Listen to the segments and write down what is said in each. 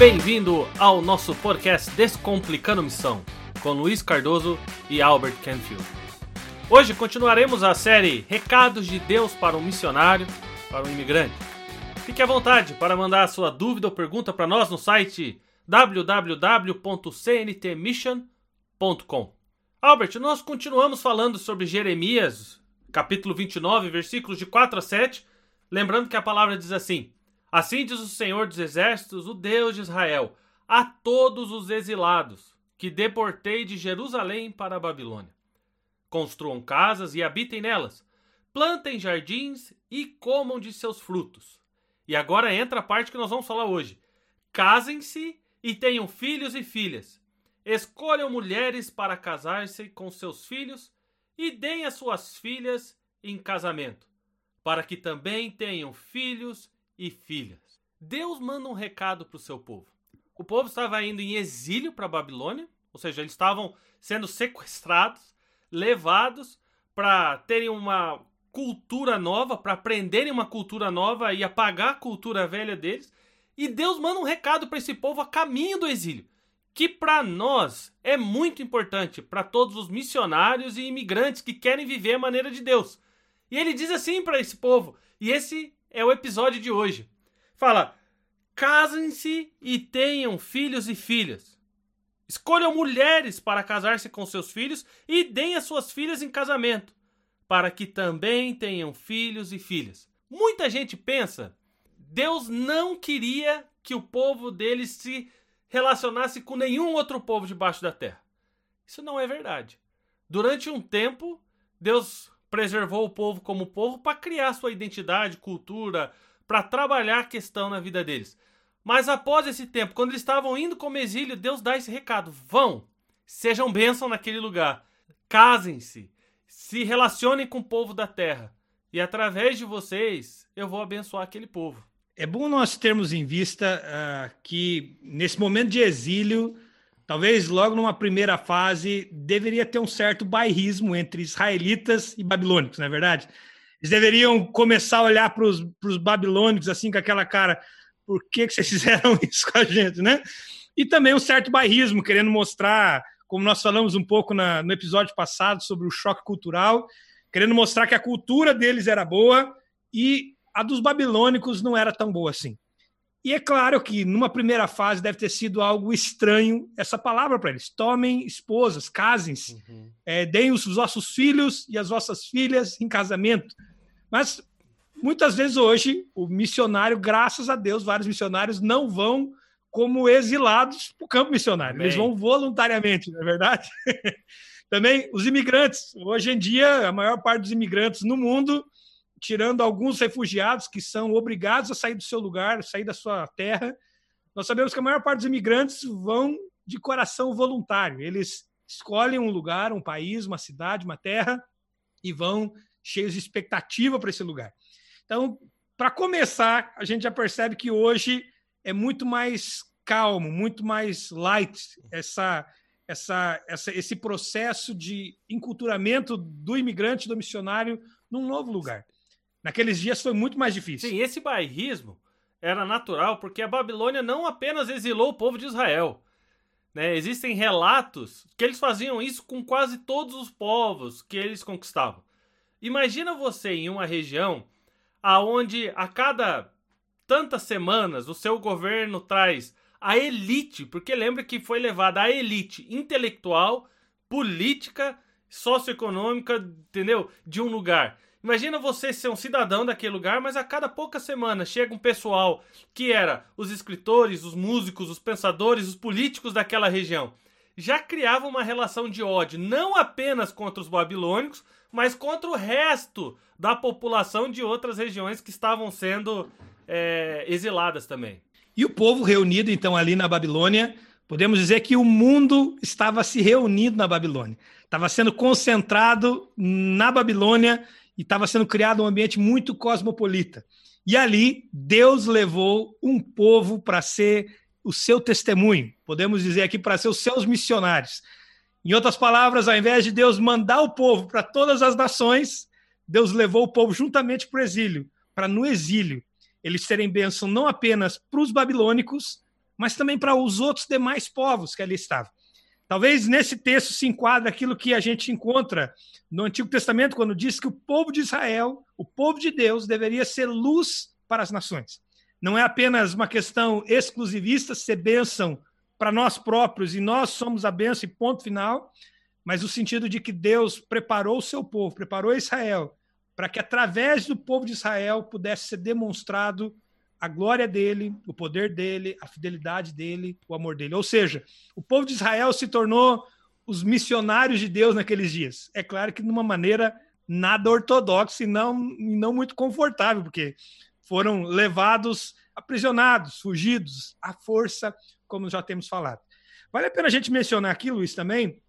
Bem-vindo ao nosso podcast Descomplicando Missão, com Luiz Cardoso e Albert Canfield. Hoje continuaremos a série Recados de Deus para um Missionário, para um Imigrante. Fique à vontade para mandar sua dúvida ou pergunta para nós no site www.cntmission.com. Albert, nós continuamos falando sobre Jeremias, capítulo 29, versículos de 4 a 7, lembrando que a palavra diz assim: Assim diz o Senhor dos Exércitos, o Deus de Israel, a todos os exilados que deportei de Jerusalém para a Babilônia. Construam casas e habitem nelas, plantem jardins e comam de seus frutos. E agora entra a parte que nós vamos falar hoje. Casem-se e tenham filhos e filhas. Escolham mulheres para casar-se com seus filhos e deem as suas filhas em casamento, para que também tenham filhos e filhas. Deus manda um recado para o seu povo. O povo estava indo em exílio para a Babilônia, ou seja, eles estavam sendo sequestrados, levados para terem uma cultura nova, para aprenderem uma cultura nova e apagar a cultura velha deles. E Deus manda um recado para esse povo a caminho do exílio, que para nós é muito importante, para todos os missionários e imigrantes que querem viver a maneira de Deus. E ele diz assim para esse povo, e esse é o episódio de hoje. Fala: casem-se e tenham filhos e filhas. Escolham mulheres para casar-se com seus filhos e deem as suas filhas em casamento, para que também tenham filhos e filhas. Muita gente pensa Deus não queria que o povo dele se relacionasse com nenhum outro povo debaixo da terra. Isso não é verdade. Durante um tempo, Deus preservou o povo como povo para criar sua identidade, cultura, para trabalhar a questão na vida deles. Mas após esse tempo, quando eles estavam indo como exílio, Deus dá esse recado: vão, sejam bênção naquele lugar, casem-se, se relacionem com o povo da terra, e através de vocês eu vou abençoar aquele povo. É bom nós termos em vista uh, que, nesse momento de exílio, talvez logo numa primeira fase, deveria ter um certo bairrismo entre israelitas e babilônicos, não é verdade? Eles deveriam começar a olhar para os babilônicos assim, com aquela cara, por que, que vocês fizeram isso com a gente, né? E também um certo bairrismo, querendo mostrar, como nós falamos um pouco na, no episódio passado sobre o choque cultural, querendo mostrar que a cultura deles era boa e a dos babilônicos não era tão boa assim. E é claro que numa primeira fase deve ter sido algo estranho essa palavra para eles. Tomem esposas, casem-se, uhum. é, deem os vossos filhos e as vossas filhas em casamento. Mas muitas vezes hoje o missionário, graças a Deus, vários missionários não vão como exilados para o campo missionário. Bem. Eles vão voluntariamente, não é verdade? Também os imigrantes. Hoje em dia, a maior parte dos imigrantes no mundo tirando alguns refugiados que são obrigados a sair do seu lugar, sair da sua terra. Nós sabemos que a maior parte dos imigrantes vão de coração voluntário. Eles escolhem um lugar, um país, uma cidade, uma terra e vão cheios de expectativa para esse lugar. Então, para começar, a gente já percebe que hoje é muito mais calmo, muito mais light essa, essa, essa, esse processo de enculturamento do imigrante, do missionário num novo lugar. Naqueles dias foi muito mais difícil. Sim, esse bairrismo era natural porque a Babilônia não apenas exilou o povo de Israel. Né? Existem relatos que eles faziam isso com quase todos os povos que eles conquistavam. Imagina você em uma região aonde a cada tantas semanas o seu governo traz a elite, porque lembra que foi levada a elite intelectual, política, socioeconômica, entendeu? De um lugar. Imagina você ser um cidadão daquele lugar, mas a cada poucas semanas chega um pessoal que era os escritores, os músicos, os pensadores, os políticos daquela região. Já criava uma relação de ódio, não apenas contra os babilônicos, mas contra o resto da população de outras regiões que estavam sendo é, exiladas também. E o povo reunido, então, ali na Babilônia, podemos dizer que o mundo estava se reunindo na Babilônia. Estava sendo concentrado na Babilônia e estava sendo criado um ambiente muito cosmopolita. E ali Deus levou um povo para ser o seu testemunho, podemos dizer aqui para ser os seus missionários. Em outras palavras, ao invés de Deus mandar o povo para todas as nações, Deus levou o povo juntamente para o exílio, para no exílio eles serem bênção não apenas para os babilônicos, mas também para os outros demais povos que ali estavam. Talvez nesse texto se enquadre aquilo que a gente encontra no Antigo Testamento, quando diz que o povo de Israel, o povo de Deus, deveria ser luz para as nações. Não é apenas uma questão exclusivista, ser bênção para nós próprios e nós somos a bênção e ponto final, mas o sentido de que Deus preparou o seu povo, preparou Israel, para que através do povo de Israel pudesse ser demonstrado a glória dele, o poder dele, a fidelidade dele, o amor dele. Ou seja, o povo de Israel se tornou os missionários de Deus naqueles dias. É claro que de uma maneira nada ortodoxa e não, e não muito confortável, porque foram levados aprisionados, fugidos, à força, como já temos falado. Vale a pena a gente mencionar aqui, Luiz, também,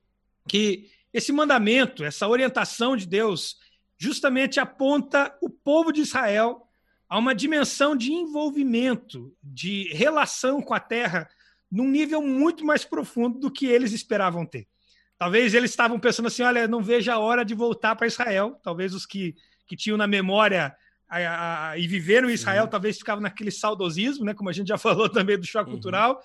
que esse mandamento, essa orientação de Deus, justamente aponta o povo de Israel a uma dimensão de envolvimento, de relação com a terra, num nível muito mais profundo do que eles esperavam ter. Talvez eles estavam pensando assim: olha, não vejo a hora de voltar para Israel. Talvez os que, que tinham na memória a, a, e viveram em Israel, Sim. talvez ficavam naquele saudosismo, né? como a gente já falou também do choque uhum. cultural.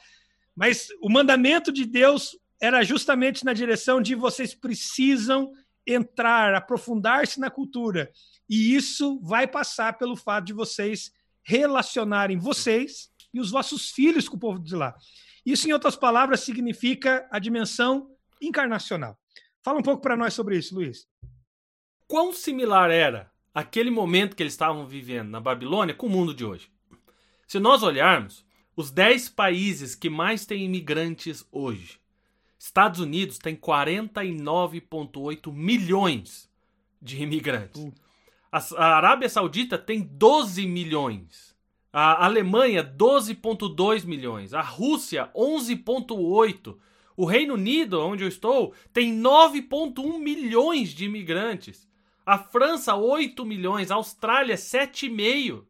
Mas o mandamento de Deus era justamente na direção de vocês precisam entrar, aprofundar-se na cultura. E isso vai passar pelo fato de vocês relacionarem vocês e os vossos filhos com o povo de lá. Isso, em outras palavras, significa a dimensão encarnacional. Fala um pouco para nós sobre isso, Luiz. Quão similar era aquele momento que eles estavam vivendo na Babilônia com o mundo de hoje? Se nós olharmos, os 10 países que mais têm imigrantes hoje Estados Unidos tem 49,8 milhões de imigrantes. A, Arábia Saudita tem 12 milhões. A Alemanha, 12,2 milhões. A Rússia, 11,8. O Reino Unido, onde eu estou, tem 9,1 milhões de imigrantes. A França, 8 milhões. A Austrália, 7,5.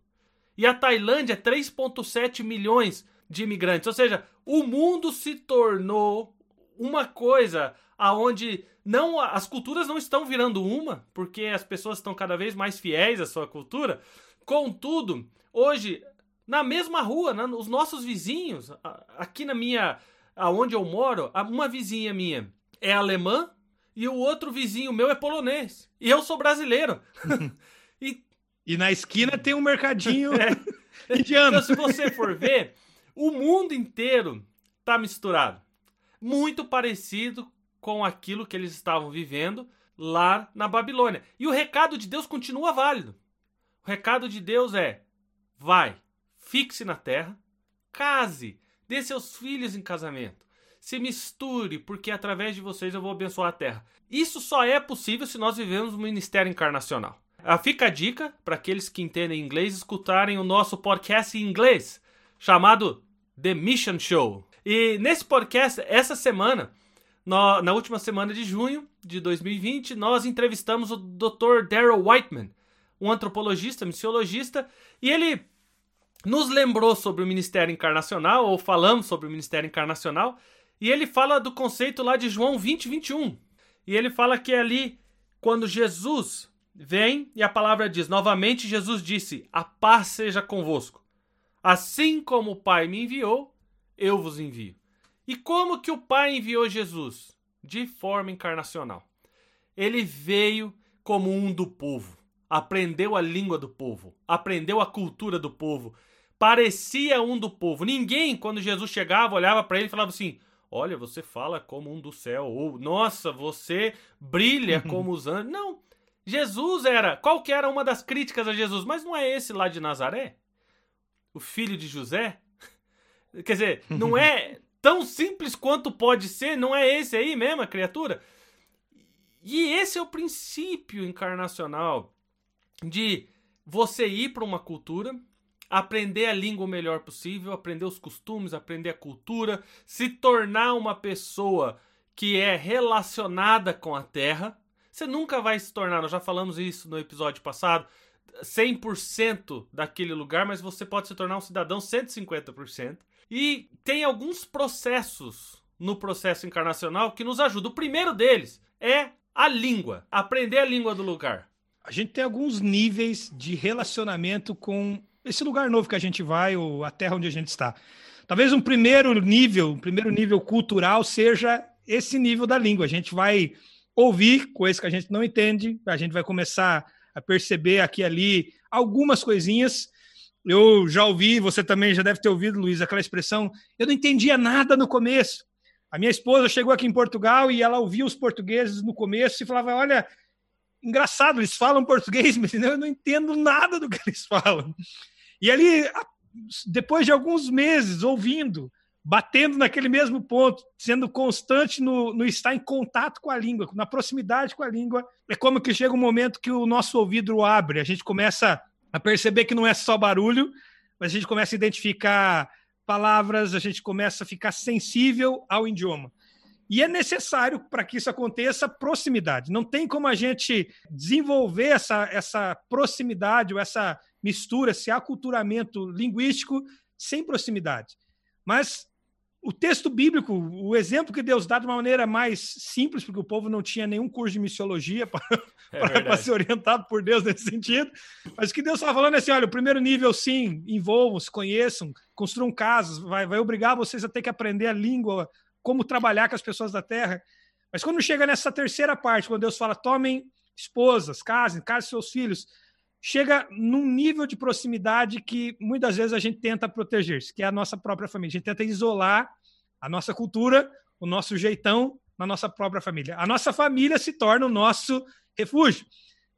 E a Tailândia, 3,7 milhões de imigrantes. Ou seja, o mundo se tornou uma coisa aonde não as culturas não estão virando uma, porque as pessoas estão cada vez mais fiéis à sua cultura. Contudo, hoje na mesma rua, né, os nossos vizinhos, aqui na minha aonde eu moro, uma vizinha minha é alemã e o outro vizinho meu é polonês. E eu sou brasileiro. e... e na esquina tem um mercadinho é. indiano. Então, se você for ver, o mundo inteiro tá misturado muito parecido com aquilo que eles estavam vivendo lá na Babilônia. E o recado de Deus continua válido. O recado de Deus é: vai, fixe na terra, case, dê seus filhos em casamento, se misture, porque através de vocês eu vou abençoar a terra. Isso só é possível se nós vivemos um ministério encarnacional. Ah, fica a dica para aqueles que entendem inglês escutarem o nosso podcast em inglês, chamado The Mission Show. E nesse podcast, essa semana, no, na última semana de junho de 2020, nós entrevistamos o Dr. Daryl Whiteman, um antropologista, missiologista, e ele nos lembrou sobre o ministério encarnacional, ou falamos sobre o ministério encarnacional, e ele fala do conceito lá de João 20, 21. E ele fala que é ali, quando Jesus vem, e a palavra diz: novamente Jesus disse: A paz seja convosco. Assim como o Pai me enviou, eu vos envio. E como que o Pai enviou Jesus? De forma encarnacional. Ele veio como um do povo, aprendeu a língua do povo, aprendeu a cultura do povo, parecia um do povo. Ninguém, quando Jesus chegava, olhava para ele e falava assim: Olha, você fala como um do céu, ou Nossa, você brilha como os anjos. Não. Jesus era. Qual que era uma das críticas a Jesus? Mas não é esse lá de Nazaré? O filho de José? Quer dizer, não é tão simples quanto pode ser, não é esse aí mesmo, a criatura? E esse é o princípio encarnacional de você ir para uma cultura, aprender a língua o melhor possível, aprender os costumes, aprender a cultura, se tornar uma pessoa que é relacionada com a terra. Você nunca vai se tornar, nós já falamos isso no episódio passado, 100% daquele lugar, mas você pode se tornar um cidadão 150%. E tem alguns processos no processo encarnacional que nos ajudam. O primeiro deles é a língua, aprender a língua do lugar. A gente tem alguns níveis de relacionamento com esse lugar novo que a gente vai, ou a terra onde a gente está. Talvez um primeiro nível, um primeiro nível cultural seja esse nível da língua. A gente vai ouvir coisas que a gente não entende, a gente vai começar a perceber aqui e ali algumas coisinhas. Eu já ouvi, você também já deve ter ouvido, Luiz, aquela expressão: eu não entendia nada no começo. A minha esposa chegou aqui em Portugal e ela ouvia os portugueses no começo e falava: olha, engraçado, eles falam português, mas eu não entendo nada do que eles falam. E ali, depois de alguns meses ouvindo, batendo naquele mesmo ponto, sendo constante no, no, estar em contato com a língua, na proximidade com a língua, é como que chega um momento que o nosso ouvido abre, a gente começa a perceber que não é só barulho, mas a gente começa a identificar palavras, a gente começa a ficar sensível ao idioma. E é necessário, para que isso aconteça, proximidade. Não tem como a gente desenvolver essa, essa proximidade ou essa mistura, esse aculturamento linguístico sem proximidade. Mas o texto bíblico, o exemplo que Deus dá de uma maneira mais simples, porque o povo não tinha nenhum curso de missiologia para é ser orientado por Deus nesse sentido, mas o que Deus estava falando é assim: olha, o primeiro nível, sim, envolvam, se conheçam, construam casas, vai, vai obrigar vocês a ter que aprender a língua, como trabalhar com as pessoas da terra. Mas quando chega nessa terceira parte, quando Deus fala, tomem esposas, casem, casem seus filhos, chega num nível de proximidade que muitas vezes a gente tenta proteger, que é a nossa própria família. A gente tenta isolar a nossa cultura, o nosso jeitão na nossa própria família. A nossa família se torna o nosso refúgio.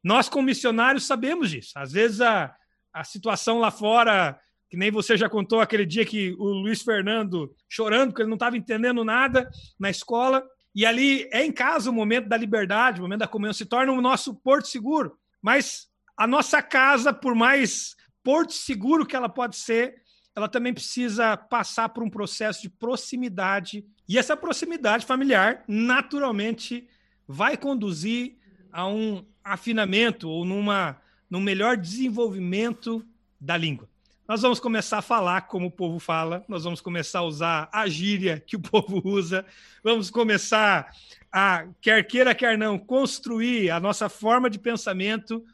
Nós, como missionários, sabemos disso. Às vezes a, a situação lá fora, que nem você já contou aquele dia que o Luiz Fernando chorando porque ele não estava entendendo nada na escola. E ali é em casa o momento da liberdade, o momento da comunhão, se torna o nosso porto seguro. Mas a nossa casa, por mais porto seguro que ela pode ser, ela também precisa passar por um processo de proximidade. E essa proximidade familiar, naturalmente, vai conduzir a um afinamento ou numa, num melhor desenvolvimento da língua. Nós vamos começar a falar como o povo fala, nós vamos começar a usar a gíria que o povo usa, vamos começar a, quer queira, quer não, construir a nossa forma de pensamento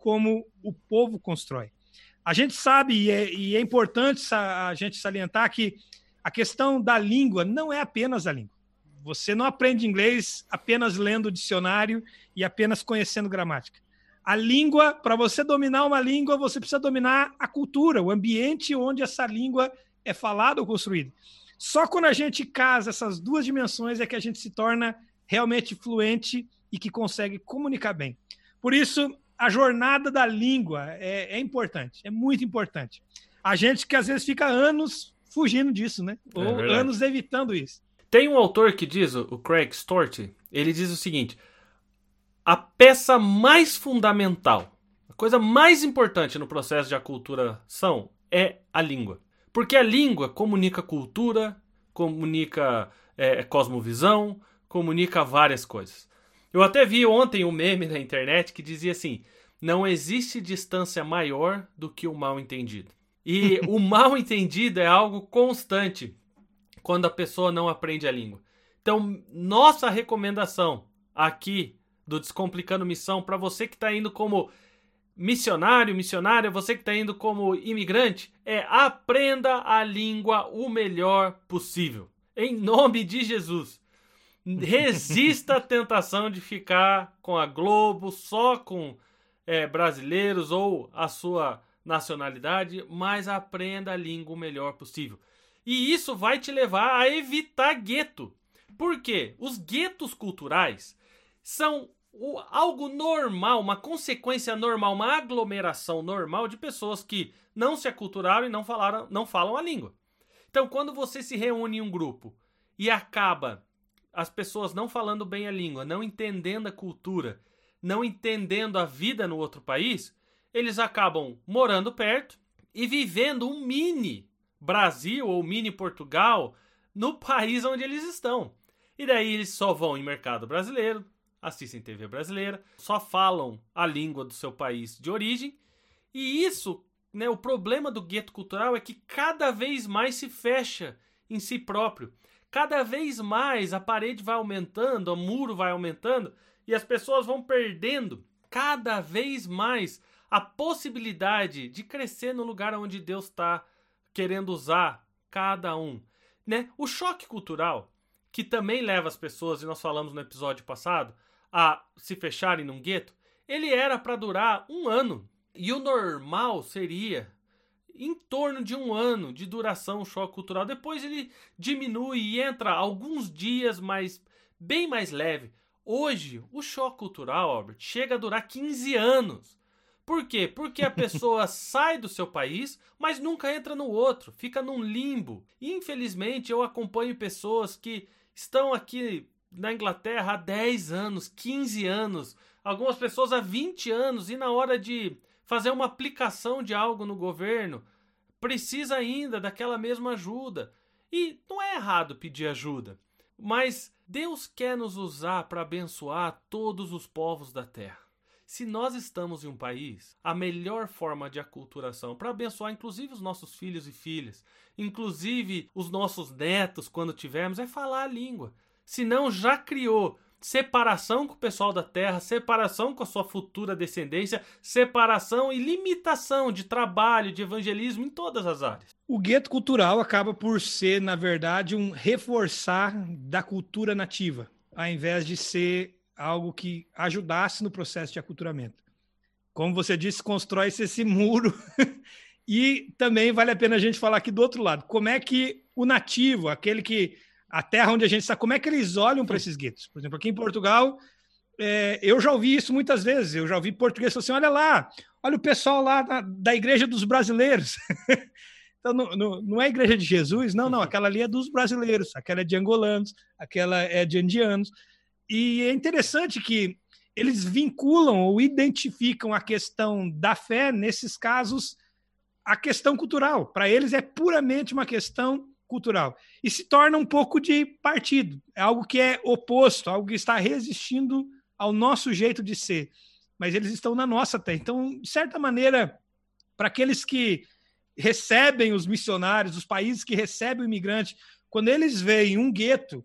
como o povo constrói. A gente sabe, e é, e é importante a gente salientar que a questão da língua não é apenas a língua. Você não aprende inglês apenas lendo o dicionário e apenas conhecendo gramática. A língua, para você dominar uma língua, você precisa dominar a cultura, o ambiente onde essa língua é falada ou construída. Só quando a gente casa essas duas dimensões é que a gente se torna realmente fluente e que consegue comunicar bem. Por isso, a jornada da língua é, é, importante, é muito importante. A gente que às vezes fica anos fugindo disso, né? É Ou é anos evitando isso. Tem um autor que diz, o Craig Storti, ele diz o seguinte: a peça mais fundamental, a coisa mais importante no processo de aculturação é a língua. Porque a língua comunica cultura, comunica é, cosmovisão, comunica várias coisas. Eu até vi ontem um meme na internet que dizia assim: não existe distância maior do que o mal entendido. E o mal entendido é algo constante quando a pessoa não aprende a língua. Então, nossa recomendação aqui do Descomplicando Missão para você que está indo como missionário, missionária, você que está indo como imigrante, é aprenda a língua o melhor possível. Em nome de Jesus. Resista à tentação de ficar com a Globo, só com é, brasileiros ou a sua nacionalidade, mas aprenda a língua o melhor possível. E isso vai te levar a evitar gueto. Por quê? Os guetos culturais são algo normal, uma consequência normal, uma aglomeração normal de pessoas que não se aculturaram e não, falaram, não falam a língua. Então, quando você se reúne em um grupo e acaba as pessoas não falando bem a língua, não entendendo a cultura, não entendendo a vida no outro país, eles acabam morando perto e vivendo um mini Brasil ou mini Portugal no país onde eles estão. E daí eles só vão em mercado brasileiro, assistem TV brasileira, só falam a língua do seu país de origem. E isso, né, o problema do gueto cultural é que cada vez mais se fecha em si próprio cada vez mais a parede vai aumentando, o muro vai aumentando e as pessoas vão perdendo cada vez mais a possibilidade de crescer no lugar onde Deus está querendo usar cada um. Né? O choque cultural, que também leva as pessoas, e nós falamos no episódio passado, a se fecharem num gueto, ele era para durar um ano. E o normal seria em torno de um ano de duração o choque cultural. Depois ele diminui e entra alguns dias mais bem mais leve. Hoje, o choque cultural, Albert, chega a durar 15 anos. Por quê? Porque a pessoa sai do seu país, mas nunca entra no outro, fica num limbo. Infelizmente, eu acompanho pessoas que estão aqui na Inglaterra há 10 anos, 15 anos, algumas pessoas há 20 anos, e na hora de fazer uma aplicação de algo no governo, precisa ainda daquela mesma ajuda. E não é errado pedir ajuda, mas Deus quer nos usar para abençoar todos os povos da terra. Se nós estamos em um país, a melhor forma de aculturação para abençoar inclusive os nossos filhos e filhas, inclusive os nossos netos quando tivermos, é falar a língua. Se não já criou separação com o pessoal da terra, separação com a sua futura descendência, separação e limitação de trabalho, de evangelismo em todas as áreas. O gueto cultural acaba por ser, na verdade, um reforçar da cultura nativa, ao invés de ser algo que ajudasse no processo de aculturamento. Como você disse, constrói-se esse muro. e também vale a pena a gente falar aqui do outro lado. Como é que o nativo, aquele que a terra onde a gente está, como é que eles olham para esses guetos? Por exemplo, aqui em Portugal, é, eu já ouvi isso muitas vezes. Eu já ouvi português assim: olha lá, olha o pessoal lá da, da igreja dos brasileiros. então, não, não, não, é a igreja de Jesus, não, não. Aquela ali é dos brasileiros, aquela é de angolanos, aquela é de indianos. E é interessante que eles vinculam ou identificam a questão da fé, nesses casos, a questão cultural. Para eles é puramente uma questão cultural. E se torna um pouco de partido. É algo que é oposto, algo que está resistindo ao nosso jeito de ser. Mas eles estão na nossa terra. Então, de certa maneira, para aqueles que recebem os missionários, os países que recebem o imigrante, quando eles veem um gueto,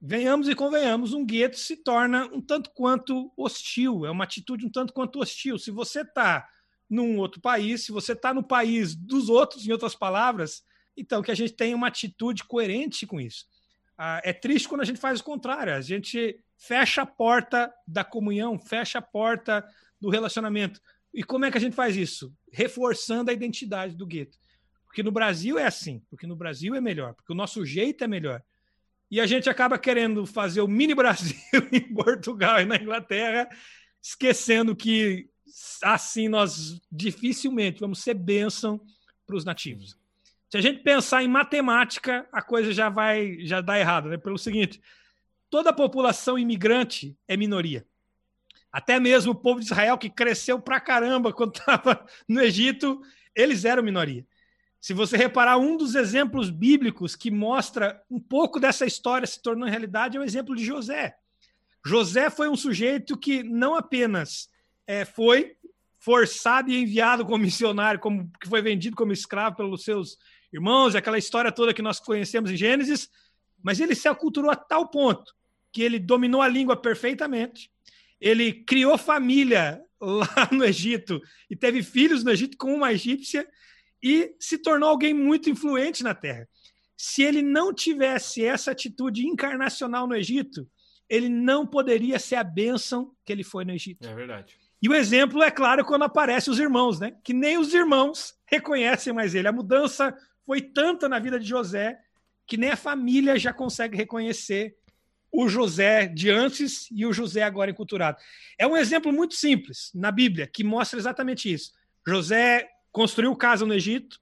venhamos e convenhamos, um gueto se torna um tanto quanto hostil, é uma atitude um tanto quanto hostil. Se você está num outro país, se você está no país dos outros, em outras palavras, então, que a gente tenha uma atitude coerente com isso. Ah, é triste quando a gente faz o contrário, a gente fecha a porta da comunhão, fecha a porta do relacionamento. E como é que a gente faz isso? Reforçando a identidade do gueto. Porque no Brasil é assim, porque no Brasil é melhor, porque o nosso jeito é melhor. E a gente acaba querendo fazer o mini Brasil em Portugal e na Inglaterra, esquecendo que assim nós dificilmente vamos ser bênção para os nativos. Se a gente pensar em matemática, a coisa já vai já dá errado, né? Pelo seguinte, toda a população imigrante é minoria. Até mesmo o povo de Israel que cresceu pra caramba quando estava no Egito, eles eram minoria. Se você reparar, um dos exemplos bíblicos que mostra um pouco dessa história se tornando realidade é o exemplo de José. José foi um sujeito que não apenas é, foi forçado e enviado como missionário, como que foi vendido como escravo pelos seus irmãos, aquela história toda que nós conhecemos em Gênesis, mas ele se aculturou a tal ponto que ele dominou a língua perfeitamente, ele criou família lá no Egito e teve filhos no Egito com uma egípcia e se tornou alguém muito influente na terra. Se ele não tivesse essa atitude encarnacional no Egito, ele não poderia ser a bênção que ele foi no Egito. É verdade. E o exemplo é claro quando aparecem os irmãos, né? Que nem os irmãos reconhecem mais ele. A mudança foi tanta na vida de José que nem a família já consegue reconhecer o José de antes e o José agora enculturado. É um exemplo muito simples na Bíblia que mostra exatamente isso. José construiu casa no Egito,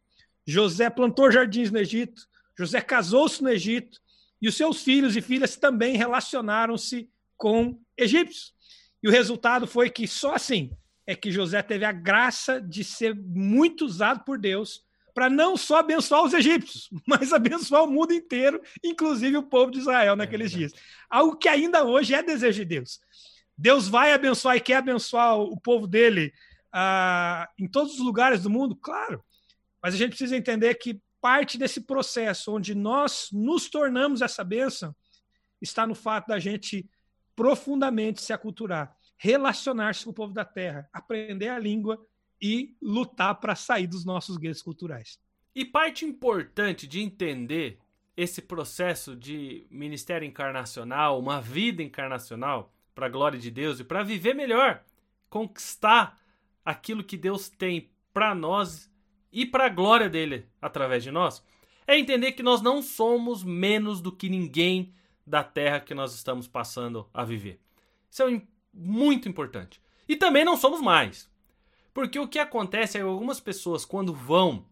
José plantou jardins no Egito, José casou-se no Egito e os seus filhos e filhas também relacionaram-se com egípcios. E o resultado foi que só assim é que José teve a graça de ser muito usado por Deus para não só abençoar os egípcios, mas abençoar o mundo inteiro, inclusive o povo de Israel naqueles é dias. Algo que ainda hoje é desejo de Deus. Deus vai abençoar e quer abençoar o povo dele ah, em todos os lugares do mundo, claro. Mas a gente precisa entender que parte desse processo onde nós nos tornamos essa bênção está no fato da gente profundamente se aculturar, relacionar-se com o povo da terra, aprender a língua e lutar para sair dos nossos guetos culturais. E parte importante de entender esse processo de ministério encarnacional, uma vida encarnacional, para a glória de Deus e para viver melhor, conquistar aquilo que Deus tem para nós e para a glória dele através de nós, é entender que nós não somos menos do que ninguém da terra que nós estamos passando a viver. Isso é muito importante. E também não somos mais. Porque o que acontece é que algumas pessoas, quando vão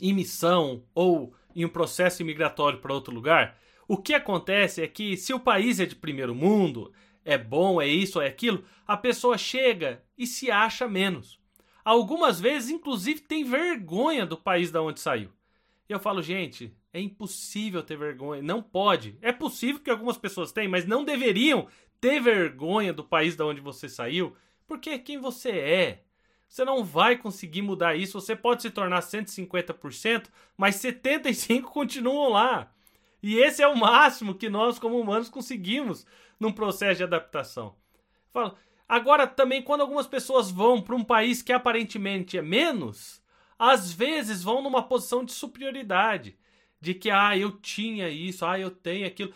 em missão ou em um processo imigratório para outro lugar, o que acontece é que se o país é de primeiro mundo, é bom, é isso, é aquilo, a pessoa chega e se acha menos. Algumas vezes, inclusive, tem vergonha do país da onde saiu. E eu falo, gente, é impossível ter vergonha. Não pode. É possível que algumas pessoas tenham, mas não deveriam ter vergonha do país da onde você saiu, porque é quem você é. Você não vai conseguir mudar isso. Você pode se tornar 150%, mas 75% continuam lá. E esse é o máximo que nós, como humanos, conseguimos num processo de adaptação. Falo, agora, também, quando algumas pessoas vão para um país que aparentemente é menos, às vezes vão numa posição de superioridade. De que, ah, eu tinha isso, ah, eu tenho aquilo.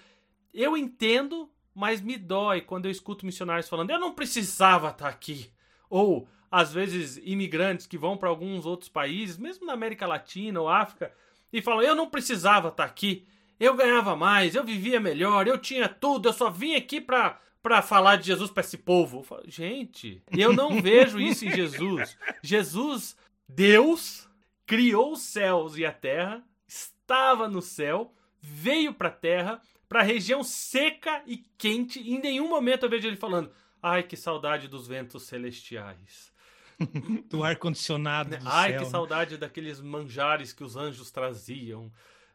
Eu entendo, mas me dói quando eu escuto missionários falando, eu não precisava estar aqui. Ou, às vezes, imigrantes que vão para alguns outros países, mesmo na América Latina ou África, e falam, eu não precisava estar aqui eu ganhava mais, eu vivia melhor, eu tinha tudo, eu só vim aqui pra, pra falar de Jesus para esse povo. Eu falo, gente, eu não vejo isso em Jesus. Jesus, Deus, criou os céus e a terra, estava no céu, veio pra terra, pra região seca e quente, e em nenhum momento eu vejo ele falando, ai, que saudade dos ventos celestiais. do ar-condicionado. Ai, céu, que né? saudade daqueles manjares que os anjos traziam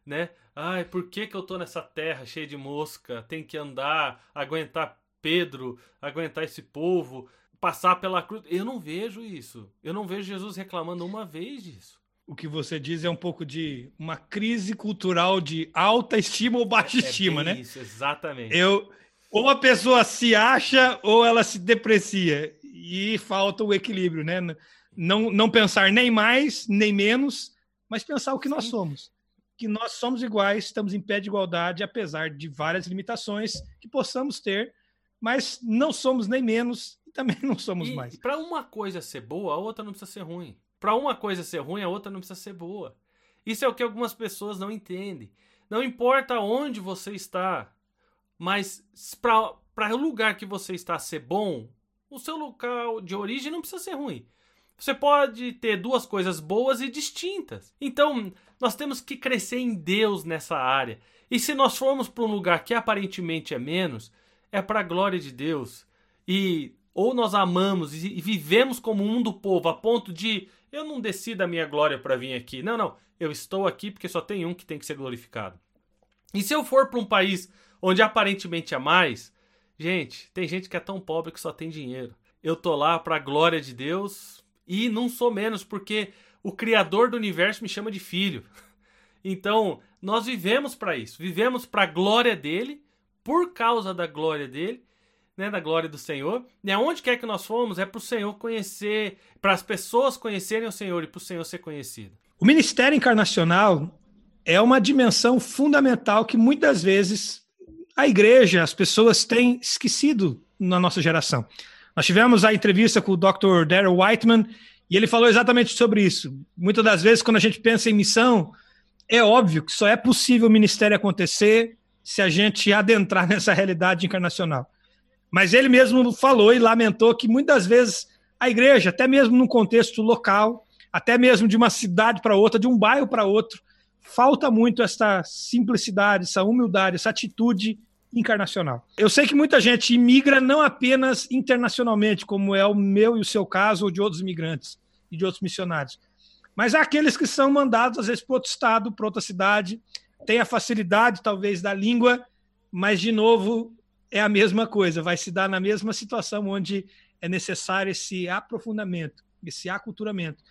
né? Ai, por que, que eu tô nessa terra cheia de mosca? Tem que andar, aguentar Pedro, aguentar esse povo, passar pela cruz. Eu não vejo isso. Eu não vejo Jesus reclamando uma vez disso. O que você diz é um pouco de uma crise cultural de alta estima ou baixa é, estima, né? Isso, exatamente. Eu, ou a pessoa se acha ou ela se deprecia. E falta o equilíbrio, né? Não, não pensar nem mais, nem menos, mas pensar o que Sim. nós somos que nós somos iguais, estamos em pé de igualdade, apesar de várias limitações que possamos ter, mas não somos nem menos e também não somos e, mais. Para uma coisa ser boa, a outra não precisa ser ruim. Para uma coisa ser ruim, a outra não precisa ser boa. Isso é o que algumas pessoas não entendem. Não importa onde você está, mas para o lugar que você está ser bom, o seu local de origem não precisa ser ruim. Você pode ter duas coisas boas e distintas. Então, nós temos que crescer em Deus nessa área. E se nós formos para um lugar que aparentemente é menos, é para a glória de Deus. E ou nós amamos e vivemos como um do povo, a ponto de eu não decido a minha glória para vir aqui. Não, não. Eu estou aqui porque só tem um que tem que ser glorificado. E se eu for para um país onde aparentemente é mais, gente, tem gente que é tão pobre que só tem dinheiro. Eu tô lá para a glória de Deus, e não sou menos, porque o Criador do universo me chama de filho. Então, nós vivemos para isso. Vivemos para a glória dele, por causa da glória dele, né, da glória do Senhor. E aonde quer que nós fomos, é para o Senhor conhecer, para as pessoas conhecerem o Senhor e para o Senhor ser conhecido. O ministério encarnacional é uma dimensão fundamental que muitas vezes a igreja, as pessoas têm esquecido na nossa geração. Nós tivemos a entrevista com o Dr. Darrell Whiteman e ele falou exatamente sobre isso. Muitas das vezes, quando a gente pensa em missão, é óbvio que só é possível o ministério acontecer se a gente adentrar nessa realidade encarnacional. Mas ele mesmo falou e lamentou que muitas vezes a igreja, até mesmo num contexto local, até mesmo de uma cidade para outra, de um bairro para outro, falta muito essa simplicidade, essa humildade, essa atitude encarnacional. Eu sei que muita gente imigra não apenas internacionalmente, como é o meu e o seu caso, ou de outros imigrantes e de outros missionários, mas há aqueles que são mandados, às vezes, para outro estado, para outra cidade, tem a facilidade, talvez, da língua, mas, de novo, é a mesma coisa, vai se dar na mesma situação onde é necessário esse aprofundamento, esse aculturamento.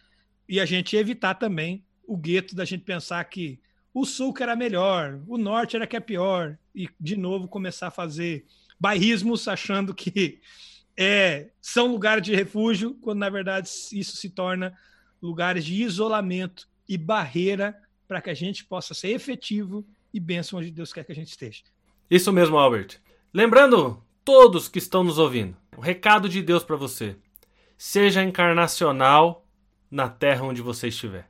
E a gente evitar também o gueto da gente pensar que o sul que era melhor, o norte era que é pior, e de novo começar a fazer bairrismos achando que é, são lugares de refúgio, quando na verdade isso se torna lugares de isolamento e barreira para que a gente possa ser efetivo e bênção onde Deus quer que a gente esteja. Isso mesmo, Albert. Lembrando todos que estão nos ouvindo, o recado de Deus para você: seja encarnacional na terra onde você estiver.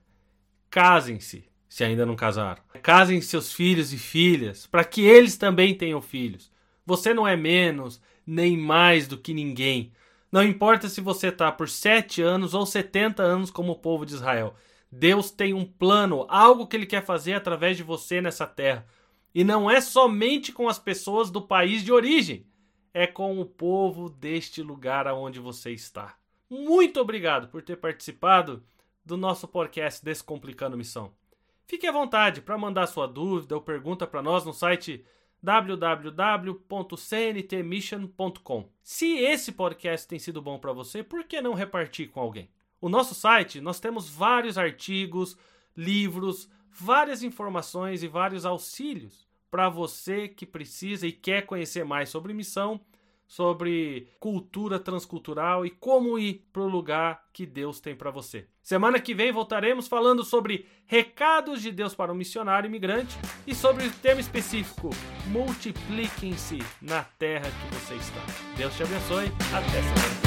Casem-se, se ainda não casaram. Casem seus filhos e filhas, para que eles também tenham filhos. Você não é menos nem mais do que ninguém. Não importa se você está por sete anos ou 70 anos como o povo de Israel. Deus tem um plano, algo que Ele quer fazer através de você nessa terra. E não é somente com as pessoas do país de origem, é com o povo deste lugar aonde você está. Muito obrigado por ter participado do nosso podcast Descomplicando Missão. Fique à vontade para mandar sua dúvida ou pergunta para nós no site www.cntmission.com. Se esse podcast tem sido bom para você, por que não repartir com alguém? O nosso site, nós temos vários artigos, livros, várias informações e vários auxílios para você que precisa e quer conhecer mais sobre missão, sobre cultura transcultural e como ir para o lugar que Deus tem para você. Semana que vem voltaremos falando sobre recados de Deus para o missionário imigrante e sobre o tema específico: multipliquem-se na terra que você está. Deus te abençoe. Até semana.